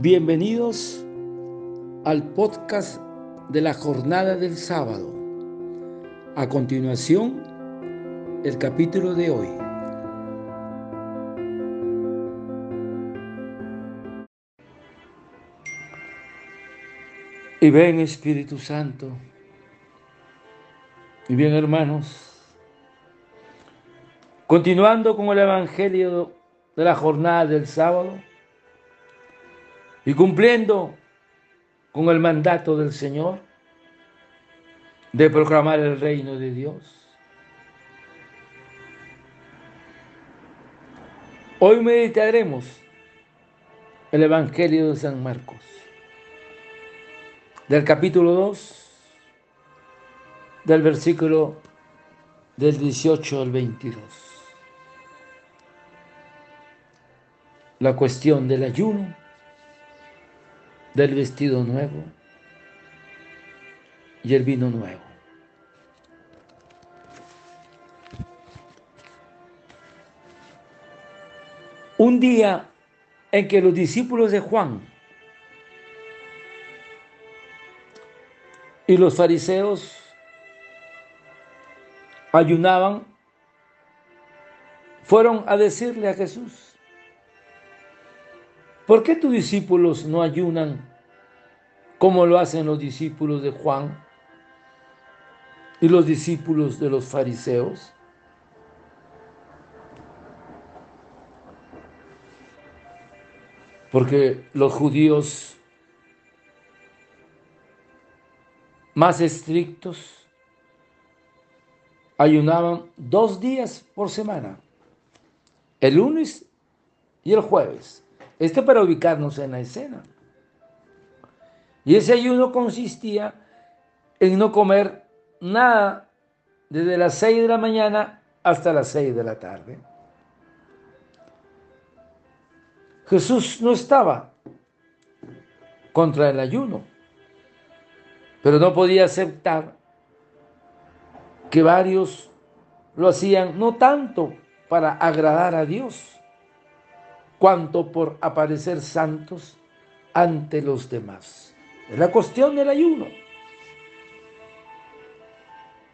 Bienvenidos al podcast de la jornada del sábado. A continuación, el capítulo de hoy. Y ven Espíritu Santo. Y bien hermanos, continuando con el Evangelio de la jornada del sábado y cumpliendo con el mandato del Señor de proclamar el reino de Dios. Hoy meditaremos el Evangelio de San Marcos, del capítulo 2, del versículo del 18 al 22. La cuestión del ayuno, del vestido nuevo y el vino nuevo. Un día en que los discípulos de Juan y los fariseos ayunaban, fueron a decirle a Jesús, ¿por qué tus discípulos no ayunan como lo hacen los discípulos de Juan y los discípulos de los fariseos? Porque los judíos más estrictos ayunaban dos días por semana, el lunes y el jueves. Esto para ubicarnos en la escena. Y ese ayuno consistía en no comer nada desde las seis de la mañana hasta las seis de la tarde. Jesús no estaba contra el ayuno, pero no podía aceptar que varios lo hacían no tanto para agradar a Dios, cuanto por aparecer santos ante los demás. Es la cuestión del ayuno.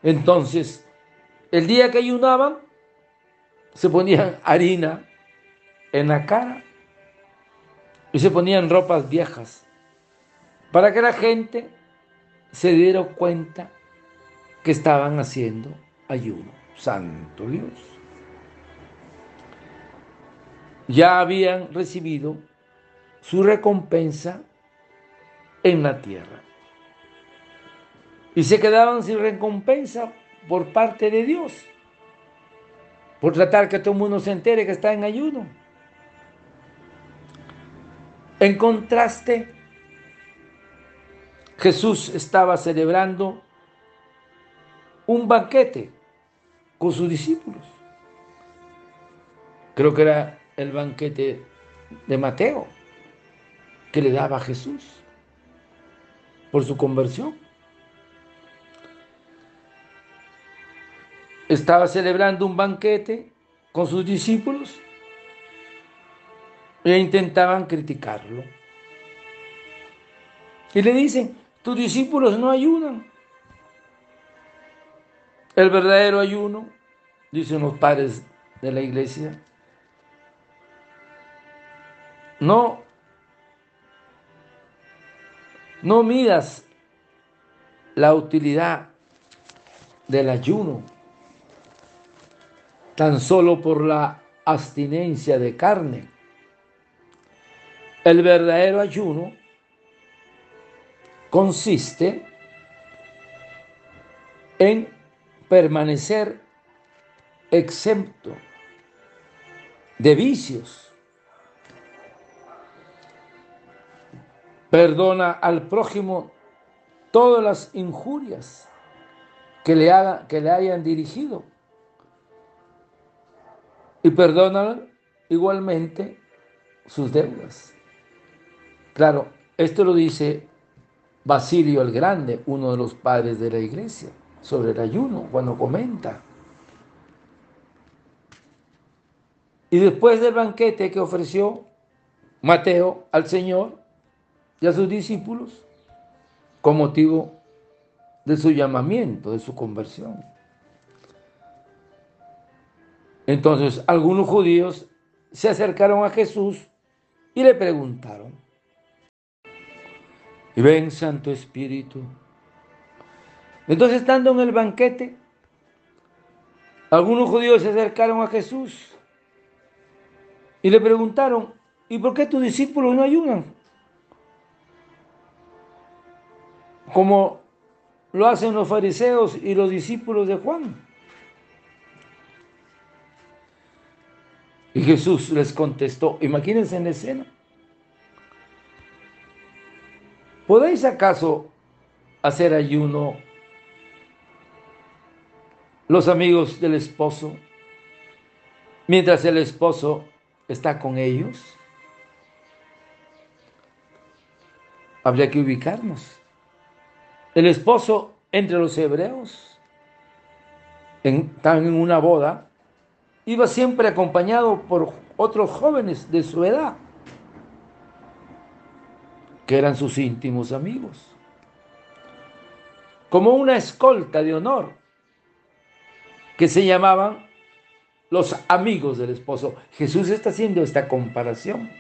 Entonces, el día que ayunaban, se ponían harina en la cara y se ponían ropas viejas para que la gente se diera cuenta que estaban haciendo ayuno. Santo Dios. Ya habían recibido su recompensa en la tierra. Y se quedaban sin recompensa por parte de Dios, por tratar que todo el mundo se entere que está en ayuno. En contraste, Jesús estaba celebrando un banquete con sus discípulos. Creo que era el banquete de Mateo que le daba a Jesús por su conversión. Estaba celebrando un banquete con sus discípulos e intentaban criticarlo. Y le dicen, tus discípulos no ayudan. El verdadero ayuno, dicen los padres de la iglesia, no, no midas la utilidad del ayuno tan solo por la abstinencia de carne. El verdadero ayuno consiste en permanecer exento de vicios. Perdona al prójimo todas las injurias que le, haga, que le hayan dirigido. Y perdona igualmente sus deudas. Claro, esto lo dice Basilio el Grande, uno de los padres de la iglesia sobre el ayuno, cuando comenta. Y después del banquete que ofreció Mateo al Señor, y a sus discípulos con motivo de su llamamiento, de su conversión. Entonces algunos judíos se acercaron a Jesús y le preguntaron, y ven Santo Espíritu. Entonces estando en el banquete, algunos judíos se acercaron a Jesús y le preguntaron, ¿y por qué tus discípulos no ayunan? Como lo hacen los fariseos y los discípulos de Juan. Y Jesús les contestó, imagínense en la escena. ¿Podéis acaso hacer ayuno los amigos del esposo mientras el esposo está con ellos? Habría que ubicarnos. El esposo entre los hebreos están en una boda iba siempre acompañado por otros jóvenes de su edad, que eran sus íntimos amigos, como una escolta de honor, que se llamaban los amigos del esposo. Jesús está haciendo esta comparación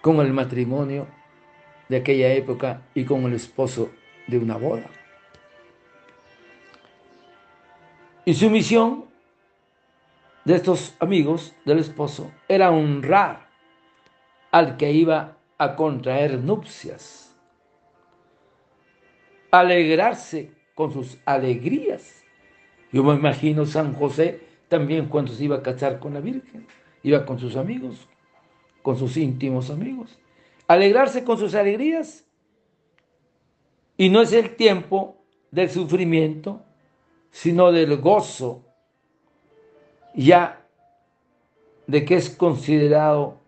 con el matrimonio de aquella época y con el esposo de una boda. Y su misión de estos amigos del esposo era honrar al que iba a contraer nupcias, alegrarse con sus alegrías. Yo me imagino San José también cuando se iba a casar con la Virgen, iba con sus amigos, con sus íntimos amigos, alegrarse con sus alegrías. Y no es el tiempo del sufrimiento, sino del gozo ya de que es considerado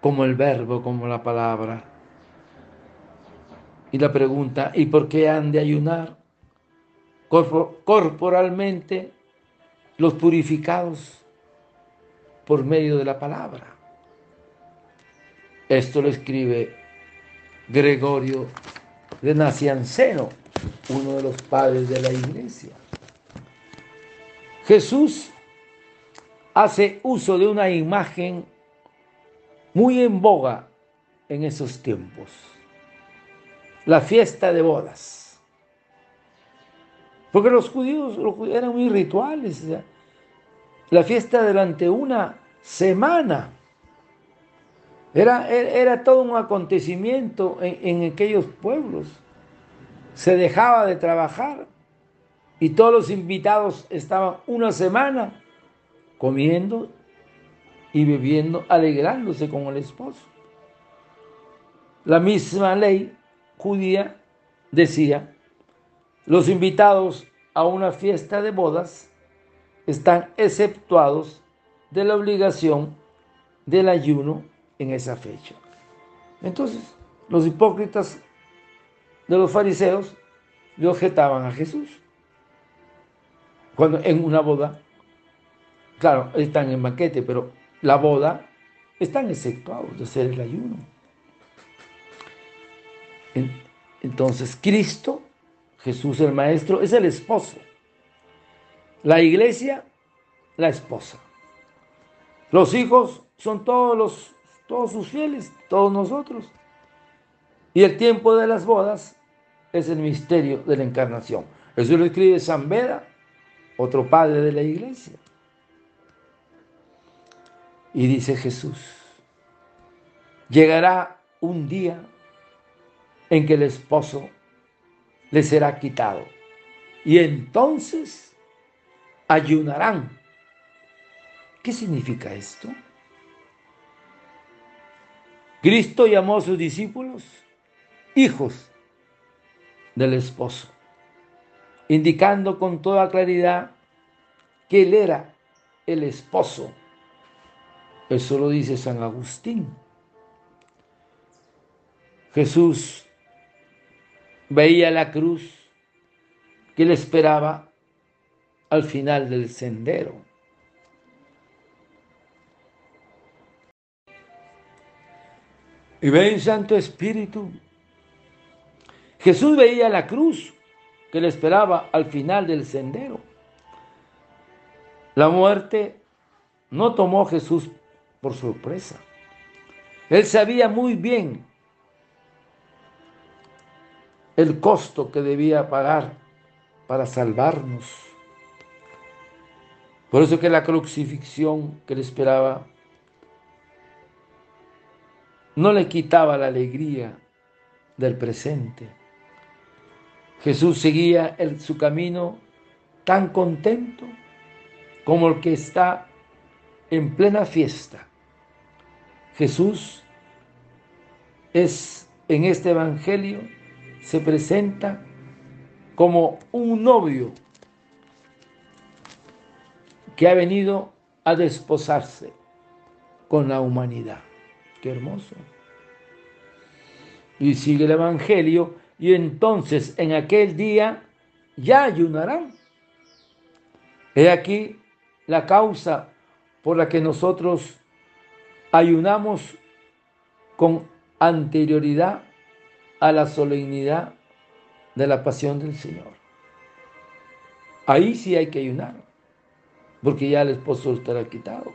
como el verbo, como la palabra. Y la pregunta, ¿y por qué han de ayunar? Corporalmente los purificados por medio de la palabra. Esto lo escribe Gregorio de Nacianceno, uno de los padres de la iglesia. Jesús hace uso de una imagen muy en boga en esos tiempos, la fiesta de bodas. Porque los judíos, eran muy rituales. La fiesta durante una semana. Era, era, todo un acontecimiento en, en aquellos pueblos. Se dejaba de trabajar y todos los invitados estaban una semana comiendo y bebiendo, alegrándose con el esposo. La misma ley judía decía, los invitados a una fiesta de bodas están exceptuados de la obligación del ayuno en esa fecha. Entonces, los hipócritas de los fariseos le objetaban a Jesús. Cuando en una boda, claro, están en banquete, pero la boda están exceptuados de hacer el ayuno. Entonces, Cristo, Jesús el Maestro, es el esposo. La iglesia, la esposa. Los hijos son todos, los, todos sus fieles, todos nosotros. Y el tiempo de las bodas es el misterio de la encarnación. Eso lo escribe San Beda otro padre de la iglesia. Y dice Jesús, llegará un día en que el esposo le será quitado. Y entonces ayunarán. ¿Qué significa esto? Cristo llamó a sus discípulos hijos del esposo indicando con toda claridad que él era el esposo. Eso lo dice San Agustín. Jesús veía la cruz que le esperaba al final del sendero. Y ven, Santo Espíritu. Jesús veía la cruz que le esperaba al final del sendero. La muerte no tomó a Jesús por sorpresa. Él sabía muy bien el costo que debía pagar para salvarnos. Por eso que la crucifixión que le esperaba no le quitaba la alegría del presente. Jesús seguía su camino tan contento como el que está en plena fiesta. Jesús es en este Evangelio, se presenta como un novio que ha venido a desposarse con la humanidad. Qué hermoso. Y sigue el Evangelio y entonces en aquel día ya ayunarán. He aquí la causa por la que nosotros ayunamos con anterioridad a la solemnidad de la pasión del Señor. Ahí sí hay que ayunar, porque ya el esposo estará quitado.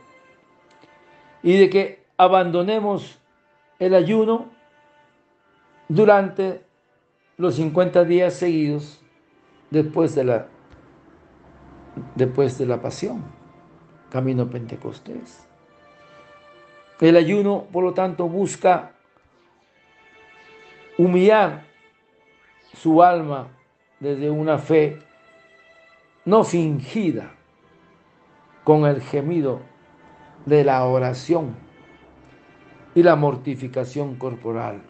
Y de que abandonemos el ayuno durante los 50 días seguidos después de la, después de la pasión, camino Pentecostés. El ayuno, por lo tanto, busca humillar su alma desde una fe no fingida con el gemido de la oración y la mortificación corporal.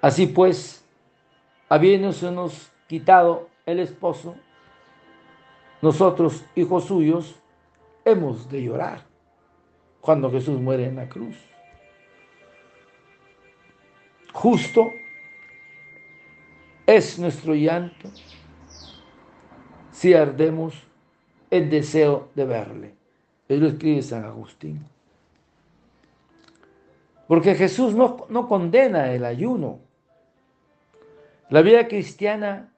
Así pues, habiéndonos quitado el esposo, nosotros, hijos suyos, hemos de llorar cuando Jesús muere en la cruz. Justo es nuestro llanto si ardemos el deseo de verle. Él escribe San Agustín. Porque Jesús no, no condena el ayuno. La vida cristiana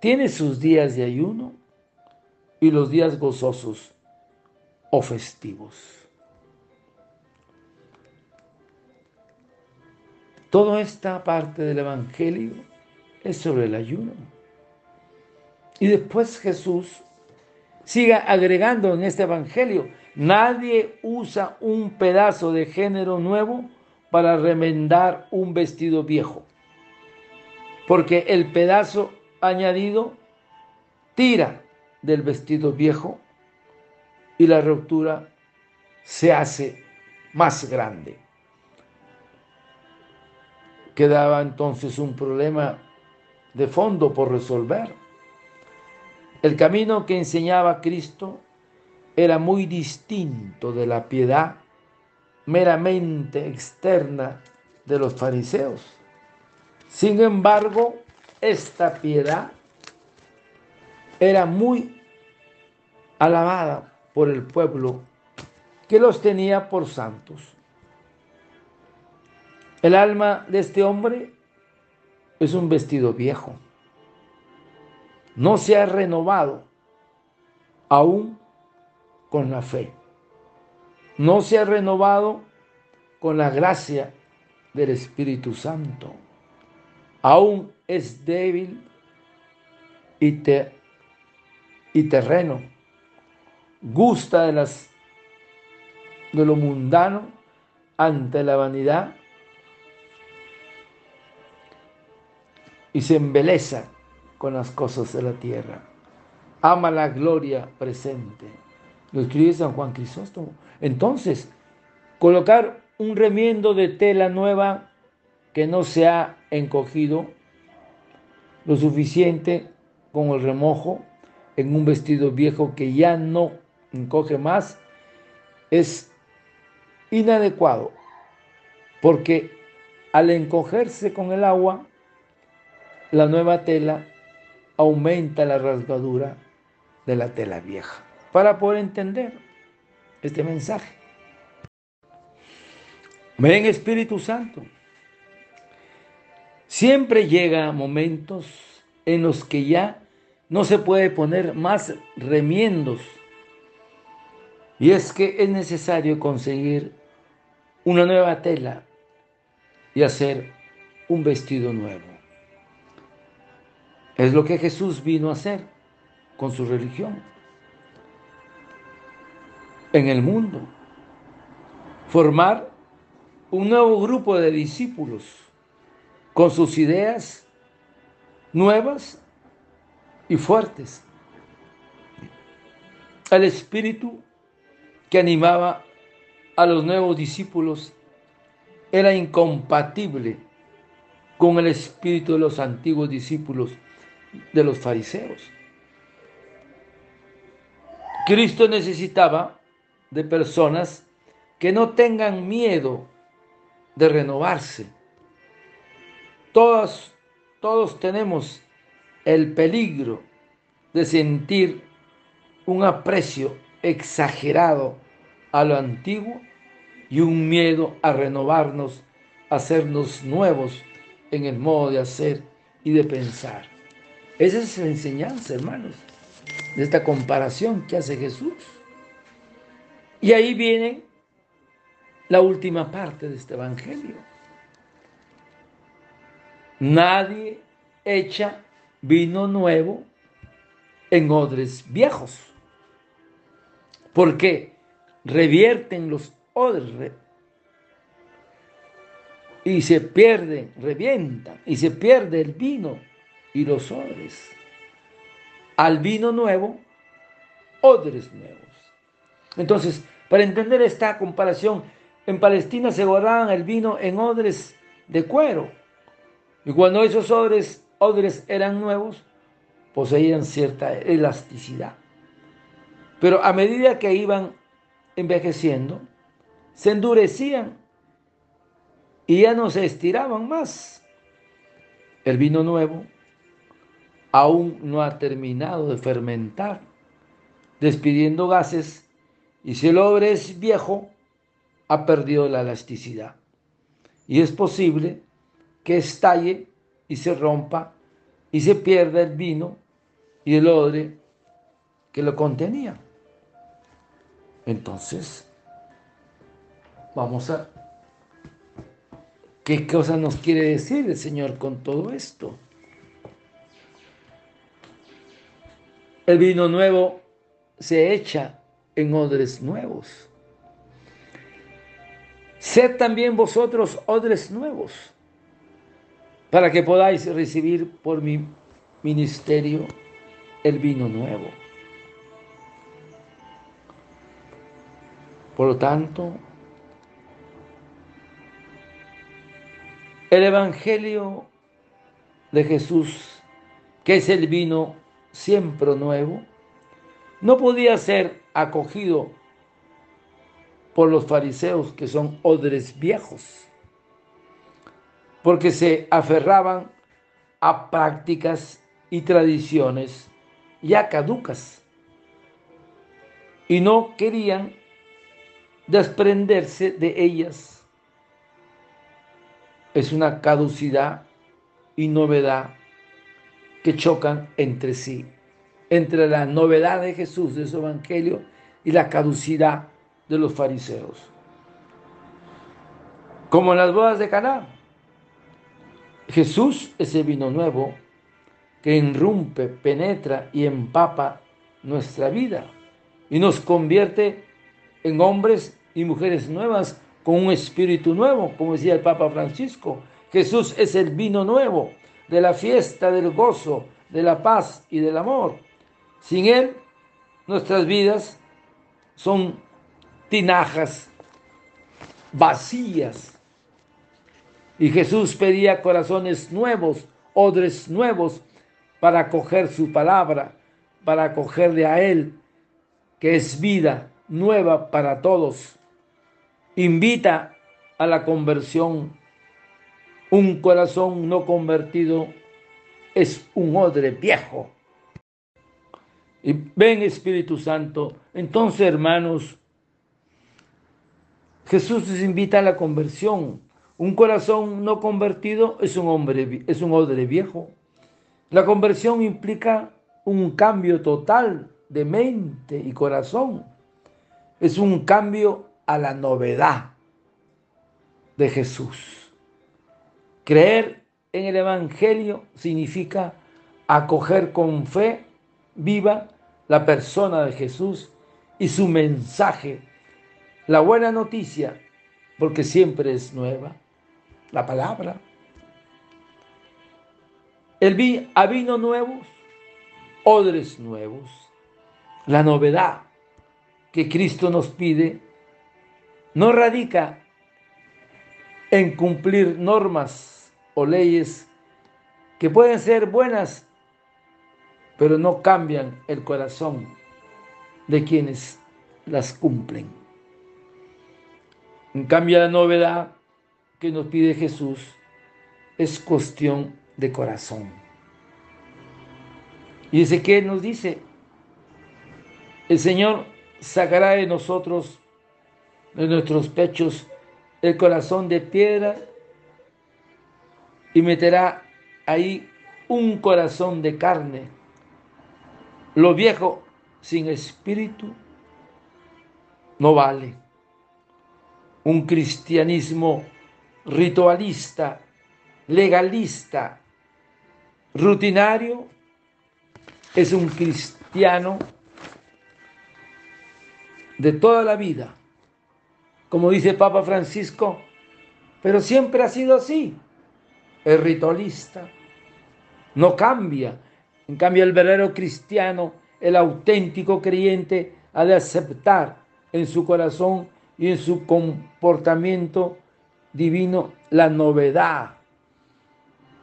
tiene sus días de ayuno y los días gozosos o festivos. Toda esta parte del Evangelio es sobre el ayuno. Y después Jesús siga agregando en este Evangelio, nadie usa un pedazo de género nuevo para remendar un vestido viejo, porque el pedazo añadido tira del vestido viejo y la ruptura se hace más grande quedaba entonces un problema de fondo por resolver. El camino que enseñaba Cristo era muy distinto de la piedad meramente externa de los fariseos. Sin embargo, esta piedad era muy alabada por el pueblo que los tenía por santos. El alma de este hombre es un vestido viejo. No se ha renovado aún con la fe. No se ha renovado con la gracia del Espíritu Santo. Aún es débil y, y terreno. Gusta de, las, de lo mundano ante la vanidad y se embeleza con las cosas de la tierra. Ama la gloria presente. Lo escribe San Juan Crisóstomo. Entonces, colocar un remiendo de tela nueva que no se ha encogido lo suficiente con el remojo en un vestido viejo que ya no encoge más es inadecuado porque al encogerse con el agua la nueva tela aumenta la rasgadura de la tela vieja. Para poder entender este mensaje. Ven Espíritu Santo. Siempre llega momentos en los que ya no se puede poner más remiendos. Y es que es necesario conseguir una nueva tela y hacer un vestido nuevo. Es lo que Jesús vino a hacer con su religión en el mundo. Formar un nuevo grupo de discípulos con sus ideas nuevas y fuertes. El espíritu que animaba a los nuevos discípulos era incompatible con el espíritu de los antiguos discípulos de los fariseos. Cristo necesitaba de personas que no tengan miedo de renovarse. Todos, todos tenemos el peligro de sentir un aprecio exagerado a lo antiguo y un miedo a renovarnos, a hacernos nuevos en el modo de hacer y de pensar. Esa es la enseñanza, hermanos, de esta comparación que hace Jesús. Y ahí viene la última parte de este Evangelio. Nadie echa vino nuevo en odres viejos. porque Revierten los odres y se pierde, revientan y se pierde el vino y los odres. Al vino nuevo, odres nuevos. Entonces, para entender esta comparación, en Palestina se guardaban el vino en odres de cuero. Y cuando esos odres, odres eran nuevos, poseían cierta elasticidad. Pero a medida que iban envejeciendo, se endurecían y ya no se estiraban más. El vino nuevo aún no ha terminado de fermentar, despidiendo gases, y si el odre es viejo, ha perdido la elasticidad. Y es posible que estalle y se rompa y se pierda el vino y el odre que lo contenía. Entonces, vamos a... ¿Qué cosa nos quiere decir el Señor con todo esto? El vino nuevo se echa en odres nuevos. Sed también vosotros odres nuevos, para que podáis recibir por mi ministerio el vino nuevo. Por lo tanto, el Evangelio de Jesús, que es el vino siempre nuevo, no podía ser acogido por los fariseos, que son odres viejos, porque se aferraban a prácticas y tradiciones ya caducas y no querían desprenderse de ellas. Es una caducidad y novedad que chocan entre sí, entre la novedad de Jesús, de su evangelio, y la caducidad de los fariseos. Como en las bodas de Caná, Jesús es el vino nuevo que enrumpe, penetra y empapa nuestra vida y nos convierte en hombres y mujeres nuevas con un espíritu nuevo, como decía el Papa Francisco. Jesús es el vino nuevo de la fiesta, del gozo, de la paz y del amor. Sin Él, nuestras vidas son tinajas vacías. Y Jesús pedía corazones nuevos, odres nuevos, para acoger su palabra, para acogerle a Él, que es vida nueva para todos. Invita a la conversión. Un corazón no convertido es un odre viejo. Y ven Espíritu Santo. Entonces, hermanos, Jesús nos invita a la conversión. Un corazón no convertido es un hombre, es un odre viejo. La conversión implica un cambio total de mente y corazón. Es un cambio a la novedad de Jesús. Creer en el Evangelio significa acoger con fe viva la persona de Jesús y su mensaje, la buena noticia, porque siempre es nueva, la palabra. El vi a vino nuevos, odres nuevos, la novedad que Cristo nos pide no radica en cumplir normas o leyes que pueden ser buenas, pero no cambian el corazón de quienes las cumplen. En cambio, la novedad que nos pide Jesús es cuestión de corazón. Y que nos dice, el Señor sacará de nosotros, de nuestros pechos, el corazón de piedra y meterá ahí un corazón de carne. Lo viejo sin espíritu no vale. Un cristianismo ritualista, legalista, rutinario, es un cristiano de toda la vida, como dice Papa Francisco, pero siempre ha sido así, es ritualista, no cambia. En cambio, el verdadero cristiano, el auténtico creyente, ha de aceptar en su corazón y en su comportamiento divino la novedad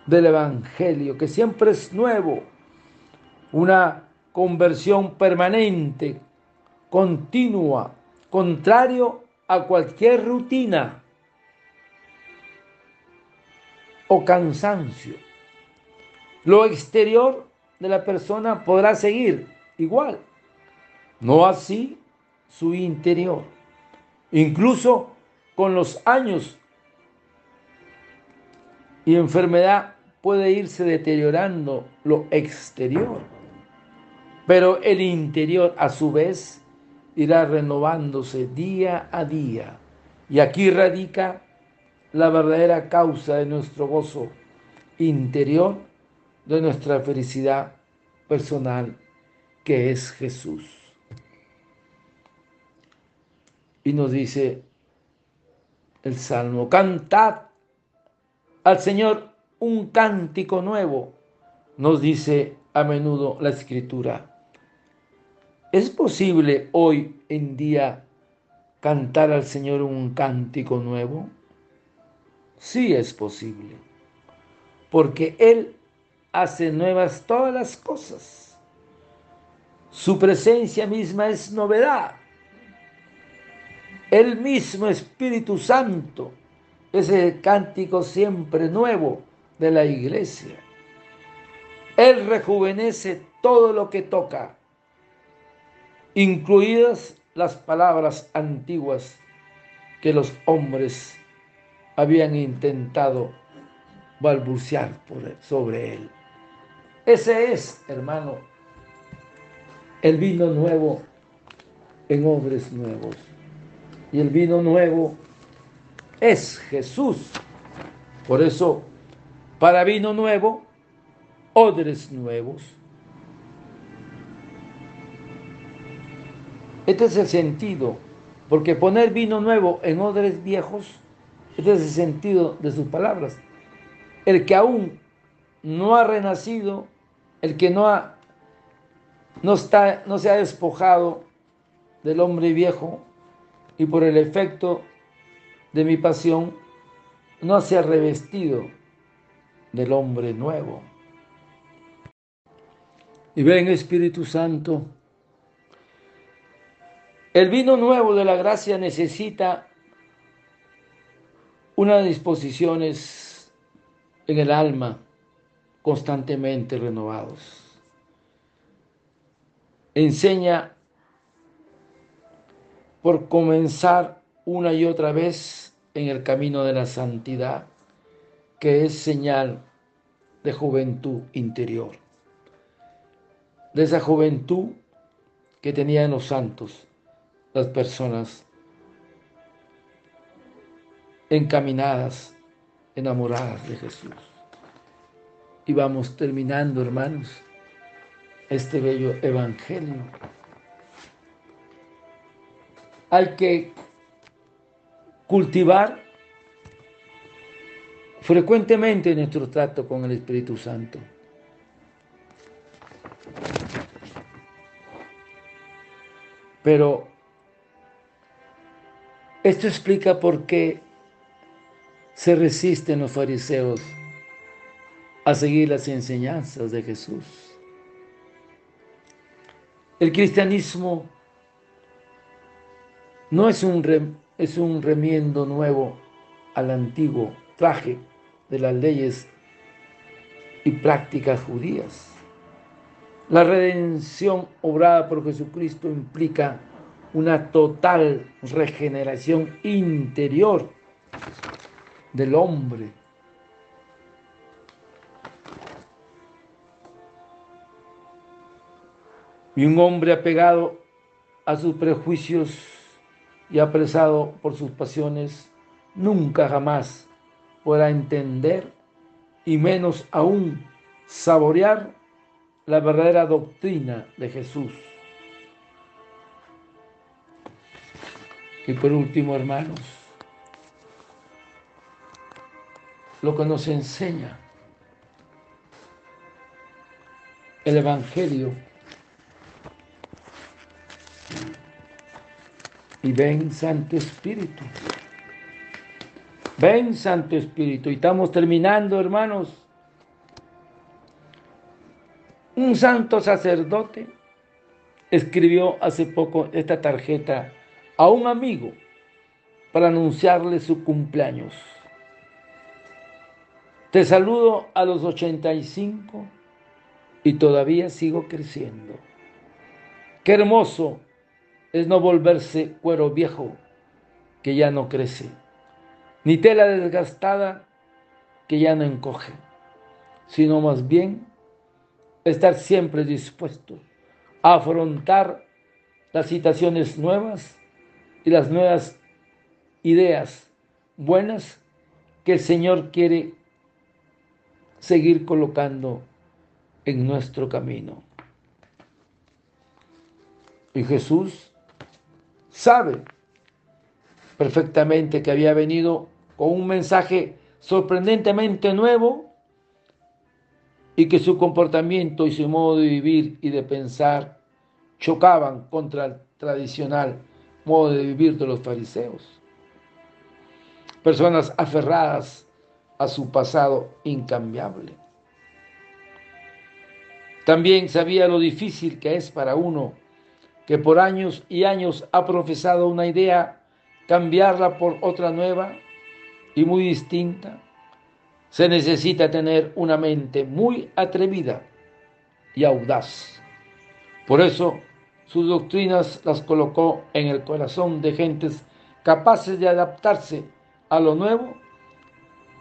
del Evangelio, que siempre es nuevo, una conversión permanente, continua, contrario a cualquier rutina o cansancio. Lo exterior de la persona podrá seguir igual, no así su interior. Incluso con los años y enfermedad puede irse deteriorando lo exterior, pero el interior a su vez irá renovándose día a día. Y aquí radica la verdadera causa de nuestro gozo interior, de nuestra felicidad personal, que es Jesús. Y nos dice el Salmo, cantad al Señor un cántico nuevo, nos dice a menudo la Escritura. ¿Es posible hoy en día cantar al Señor un cántico nuevo? Sí es posible, porque Él hace nuevas todas las cosas. Su presencia misma es novedad. El mismo Espíritu Santo es el cántico siempre nuevo de la iglesia. Él rejuvenece todo lo que toca incluidas las palabras antiguas que los hombres habían intentado balbucear sobre él. Ese es, hermano, el vino nuevo en hombres nuevos. Y el vino nuevo es Jesús. Por eso, para vino nuevo, odres nuevos. Este es el sentido, porque poner vino nuevo en odres viejos, este es el sentido de sus palabras. El que aún no ha renacido, el que no, ha, no, está, no se ha despojado del hombre viejo y por el efecto de mi pasión, no se ha revestido del hombre nuevo. Y ven Espíritu Santo, el vino nuevo de la gracia necesita unas disposiciones en el alma constantemente renovados. Enseña por comenzar una y otra vez en el camino de la santidad, que es señal de juventud interior, de esa juventud que tenían los santos, las personas encaminadas, enamoradas de Jesús. Y vamos terminando, hermanos, este bello evangelio. Hay que cultivar frecuentemente nuestro trato con el Espíritu Santo. Pero esto explica por qué se resisten los fariseos a seguir las enseñanzas de Jesús. El cristianismo no es un, es un remiendo nuevo al antiguo traje de las leyes y prácticas judías. La redención obrada por Jesucristo implica una total regeneración interior del hombre. Y un hombre apegado a sus prejuicios y apresado por sus pasiones, nunca jamás podrá entender y menos aún saborear la verdadera doctrina de Jesús. Y por último, hermanos, lo que nos enseña el Evangelio. Y ven Santo Espíritu. Ven Santo Espíritu. Y estamos terminando, hermanos. Un santo sacerdote escribió hace poco esta tarjeta a un amigo para anunciarle su cumpleaños. Te saludo a los 85 y todavía sigo creciendo. Qué hermoso es no volverse cuero viejo que ya no crece, ni tela desgastada que ya no encoge, sino más bien estar siempre dispuesto a afrontar las situaciones nuevas y las nuevas ideas buenas que el Señor quiere seguir colocando en nuestro camino. Y Jesús sabe perfectamente que había venido con un mensaje sorprendentemente nuevo y que su comportamiento y su modo de vivir y de pensar chocaban contra el tradicional modo de vivir de los fariseos. Personas aferradas a su pasado incambiable. También sabía lo difícil que es para uno que por años y años ha profesado una idea, cambiarla por otra nueva y muy distinta. Se necesita tener una mente muy atrevida y audaz. Por eso sus doctrinas las colocó en el corazón de gentes capaces de adaptarse a lo nuevo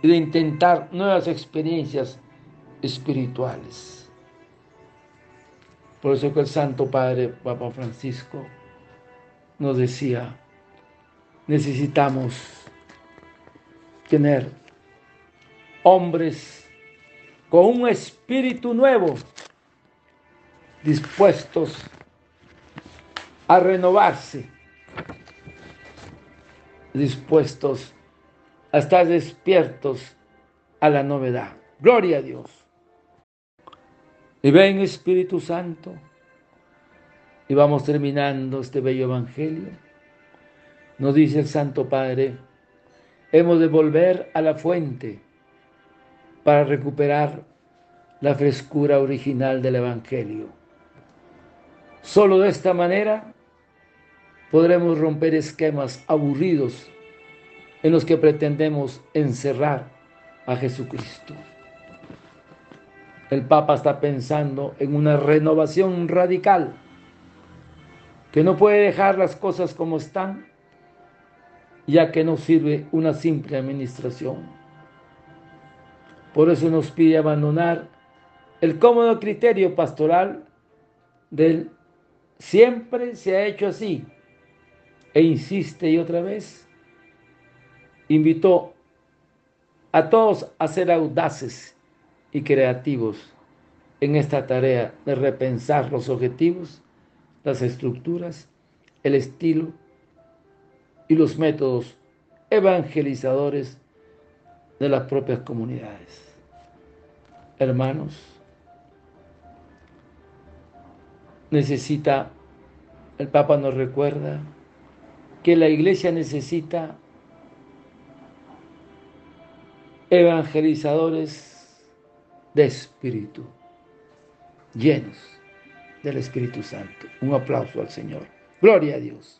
y de intentar nuevas experiencias espirituales. Por eso que el Santo Padre Papa Francisco nos decía, necesitamos tener hombres con un espíritu nuevo, dispuestos a renovarse, dispuestos a estar despiertos a la novedad. Gloria a Dios. Y ven Espíritu Santo. Y vamos terminando este bello evangelio. Nos dice el Santo Padre, hemos de volver a la fuente para recuperar la frescura original del evangelio. Solo de esta manera podremos romper esquemas aburridos en los que pretendemos encerrar a Jesucristo. El Papa está pensando en una renovación radical, que no puede dejar las cosas como están ya que no sirve una simple administración. Por eso nos pide abandonar el cómodo criterio pastoral del siempre se ha hecho así e insiste y otra vez invitó a todos a ser audaces y creativos en esta tarea de repensar los objetivos, las estructuras, el estilo y los métodos evangelizadores de las propias comunidades. Hermanos, necesita, el Papa nos recuerda, que la iglesia necesita evangelizadores de espíritu, llenos del Espíritu Santo. Un aplauso al Señor. Gloria a Dios.